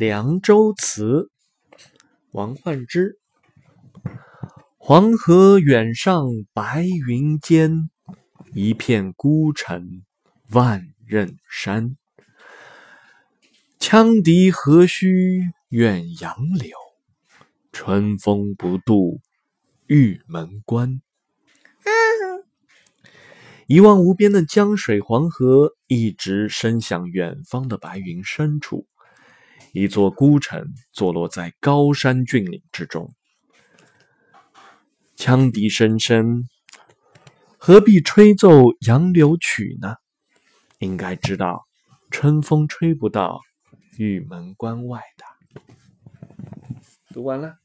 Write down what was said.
凉州词》王焕之。黄河远上白云间，一片孤城万仞山。羌笛何须怨杨柳，春风不度玉门关。一望无边的江水黄河，一直伸向远方的白云深处。一座孤城坐落在高山峻岭之中。羌笛声声，何必吹奏杨柳曲呢？应该知道，春风吹不到玉门关外的。读完了。